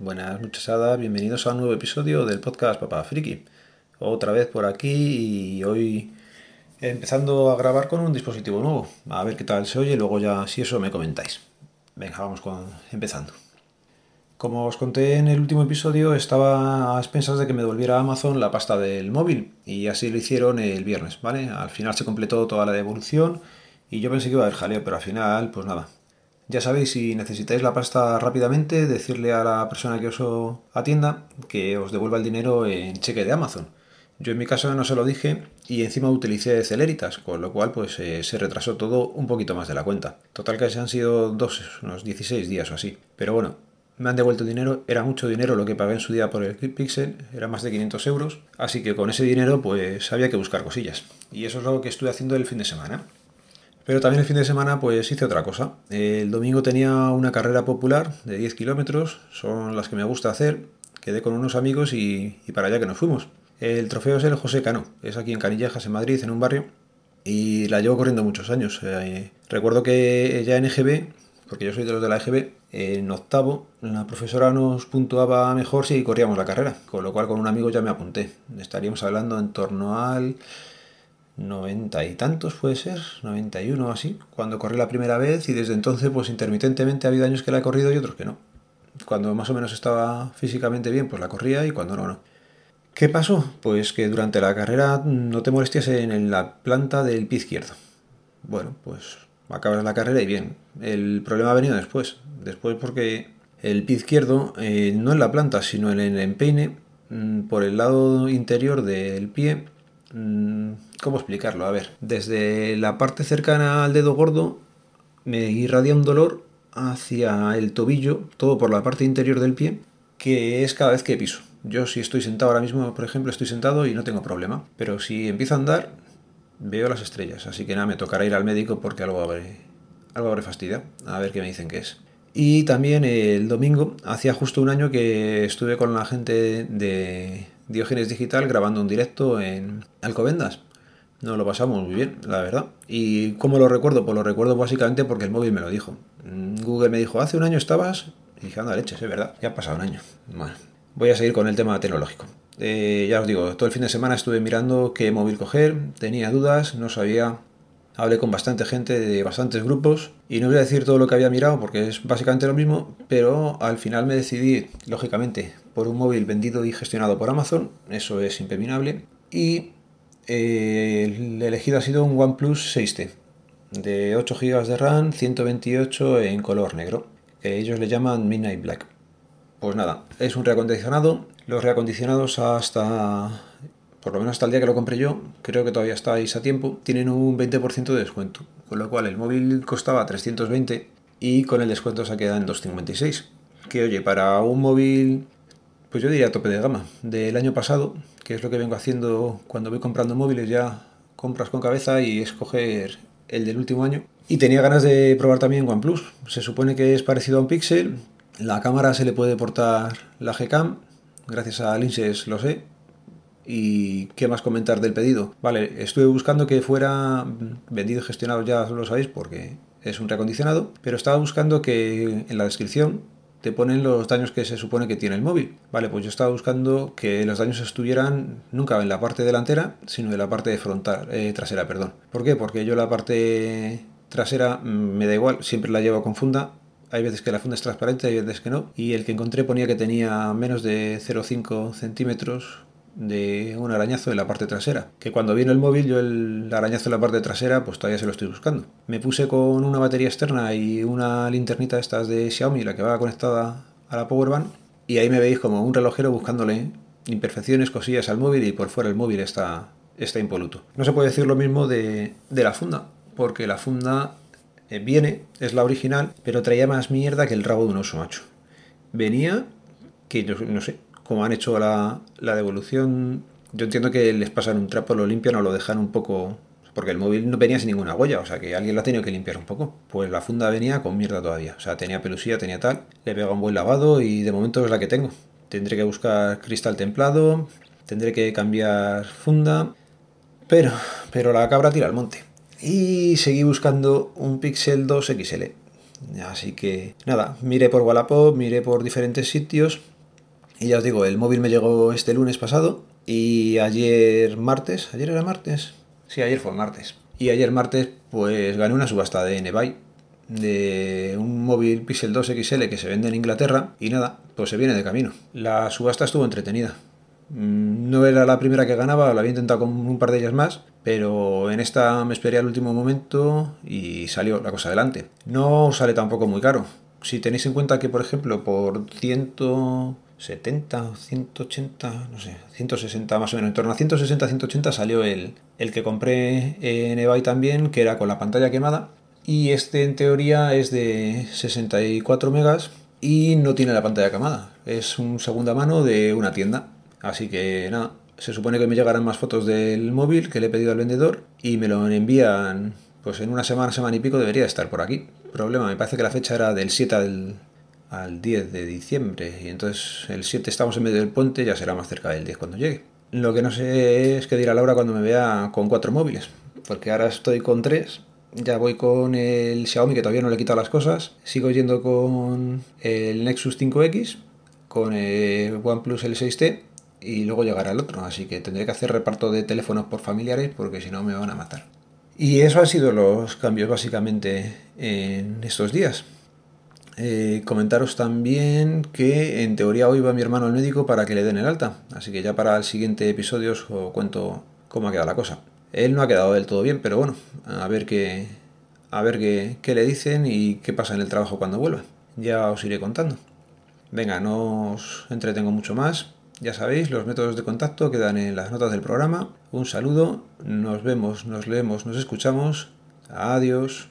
Buenas Ada. Bienvenidos a un nuevo episodio del podcast Papá Friki. Otra vez por aquí y hoy empezando a grabar con un dispositivo nuevo. A ver qué tal se oye luego ya si eso me comentáis. Venga, vamos con, empezando. Como os conté en el último episodio, estaba a expensas de que me devolviera Amazon la pasta del móvil y así lo hicieron el viernes, ¿vale? Al final se completó toda la devolución y yo pensé que iba a haber jaleo, pero al final, pues nada. Ya sabéis, si necesitáis la pasta rápidamente, decirle a la persona que os atienda que os devuelva el dinero en cheque de Amazon. Yo en mi caso no se lo dije y encima utilicé Celeritas, con lo cual pues eh, se retrasó todo un poquito más de la cuenta. Total que se han sido dos, unos 16 días o así. Pero bueno, me han devuelto dinero, era mucho dinero lo que pagué en su día por el Pixel, era más de 500 euros, así que con ese dinero pues había que buscar cosillas. Y eso es lo que estuve haciendo el fin de semana. Pero también el fin de semana pues hice otra cosa. El domingo tenía una carrera popular de 10 kilómetros, son las que me gusta hacer, quedé con unos amigos y, para allá que nos fuimos. El trofeo es el José Cano, es aquí en Canillejas, en Madrid, en un barrio, y la llevo corriendo muchos años. Eh, recuerdo que ya en EGB, porque yo soy de los de la EGB, en octavo la profesora nos puntuaba mejor si corríamos la carrera, con lo cual con un amigo ya me apunté. Estaríamos hablando en torno al 90 y tantos, puede ser, 91 o así, cuando corrí la primera vez y desde entonces pues intermitentemente ha habido años que la he corrido y otros que no. Cuando más o menos estaba físicamente bien, pues la corría y cuando no, no. ¿Qué pasó? Pues que durante la carrera no te molestias en la planta del pie izquierdo. Bueno, pues acabas la carrera y bien. El problema ha venido después. Después porque el pie izquierdo, eh, no en la planta, sino en el empeine, mm, por el lado interior del pie, mm, ¿cómo explicarlo? A ver, desde la parte cercana al dedo gordo me irradia un dolor hacia el tobillo, todo por la parte interior del pie, que es cada vez que piso. Yo si estoy sentado ahora mismo, por ejemplo, estoy sentado y no tengo problema. Pero si empiezo a andar, veo las estrellas. Así que nada, me tocará ir al médico porque algo habré, algo habré fastidia. A ver qué me dicen que es. Y también el domingo, hacía justo un año que estuve con la gente de Diógenes Digital grabando un directo en Alcobendas. Nos lo pasamos muy bien, la verdad. ¿Y cómo lo recuerdo? Pues lo recuerdo básicamente porque el móvil me lo dijo. Google me dijo, hace un año estabas... Y dije, anda leches, es verdad. Ya ha pasado un año. Bueno, voy a seguir con el tema tecnológico. Eh, ya os digo, todo el fin de semana estuve mirando qué móvil coger, tenía dudas, no sabía. Hablé con bastante gente de bastantes grupos y no voy a decir todo lo que había mirado porque es básicamente lo mismo, pero al final me decidí, lógicamente, por un móvil vendido y gestionado por Amazon, eso es impepinable, y el elegido ha sido un OnePlus 6T de 8 GB de RAM, 128 en color negro, que ellos le llaman Midnight Black. Pues nada, es un reacondicionado. Los reacondicionados hasta, por lo menos hasta el día que lo compré yo, creo que todavía estáis a tiempo, tienen un 20% de descuento. Con lo cual el móvil costaba 320 y con el descuento se queda en 256. Que oye, para un móvil, pues yo diría tope de gama, del año pasado, que es lo que vengo haciendo cuando voy comprando móviles, ya compras con cabeza y escoger el del último año. Y tenía ganas de probar también OnePlus. Se supone que es parecido a un Pixel, la cámara se le puede portar la Gcam, gracias a Linces lo sé. ¿Y qué más comentar del pedido? Vale, estuve buscando que fuera vendido y gestionado, ya lo sabéis, porque es un reacondicionado, pero estaba buscando que en la descripción te ponen los daños que se supone que tiene el móvil. Vale, pues yo estaba buscando que los daños estuvieran nunca en la parte delantera, sino en la parte frontal, eh, trasera, perdón. ¿Por qué? Porque yo la parte trasera mm, me da igual, siempre la llevo con funda hay veces que la funda es transparente, hay veces que no. Y el que encontré ponía que tenía menos de 0,5 centímetros de un arañazo en la parte trasera. Que cuando viene el móvil, yo el arañazo en la parte trasera, pues todavía se lo estoy buscando. Me puse con una batería externa y una linternita de estas de Xiaomi, la que va conectada a la Powerbank. Y ahí me veis como un relojero buscándole imperfecciones, cosillas al móvil y por fuera el móvil está, está impoluto. No se puede decir lo mismo de, de la funda, porque la funda eh, viene, es la original, pero traía más mierda que el rabo de un oso macho. Venía, que no, sé, como han hecho la, devolución, yo entiendo que les pasan un trapo, lo limpian o lo dejan un poco porque el móvil no venía sin ninguna huella, o sea que alguien lo ha tenido que limpiar un poco. Pues la funda venía con mierda todavía, o sea, tenía pelusía, tenía tal, le pega un buen lavado y de momento es la que tengo. Tendré que buscar cristal templado, tendré que cambiar funda, pero, pero la cabra tira al monte. Y seguí buscando un Pixel 2 XL. Así que nada, miré por Wallapop, miré por diferentes sitios y ya os digo, el móvil me llegó este lunes pasado y ayer martes, ¿ayer era martes? Sí, ayer fue martes. Y ayer martes pues gané una subasta de Nebai de un móvil Pixel 2 XL que se vende en Inglaterra y nada, pues se viene de camino. La subasta estuvo entretenida. Mm, no era la primera que ganaba, lo había intentado con un par de ellas más, pero en esta me esperé al último momento y salió la cosa adelante. No sale tampoco muy caro. Si tenéis en cuenta que, por ejemplo, por 170 180, no sé, 160 más o menos, en torno a 160, 180 salió el, el que compré en eBay también, que era con la pantalla quemada. Y este en teoría es de 64 megas y no tiene la pantalla quemada. Es un segunda mano de una tienda. Así que nada, se supone que me llegarán más fotos del móvil que le he pedido al vendedor y me lo envían pues en una semana, semana y pico debería estar por aquí. Problema, me parece que la fecha era del 7 al, al 10 de diciembre y entonces el 7 estamos en medio del puente, ya será más cerca del 10 cuando llegue. Lo que no sé es qué dirá Laura cuando me vea con cuatro móviles, porque ahora estoy con tres, ya voy con el Xiaomi que todavía no le he quitado las cosas, sigo yendo con el Nexus 5X, con el OnePlus L6T y luego llegará el otro. Así que tendré que hacer reparto de teléfonos por familiares porque si no me van a matar. Y eso han sido los cambios básicamente en estos días. Eh, comentaros también que en teoría hoy va mi hermano al médico para que le den el alta. Así que ya para el siguiente episodio os cuento cómo ha quedado la cosa. Él no ha quedado del todo bien, pero bueno, a ver qué, a ver qué, qué le dicen y qué pasa en el trabajo cuando vuelva. Ya os iré contando. Venga, no os entretengo mucho más. Ya sabéis, los métodos de contacto quedan en las notas del programa. Un saludo, nos vemos, nos leemos, nos escuchamos. Adiós.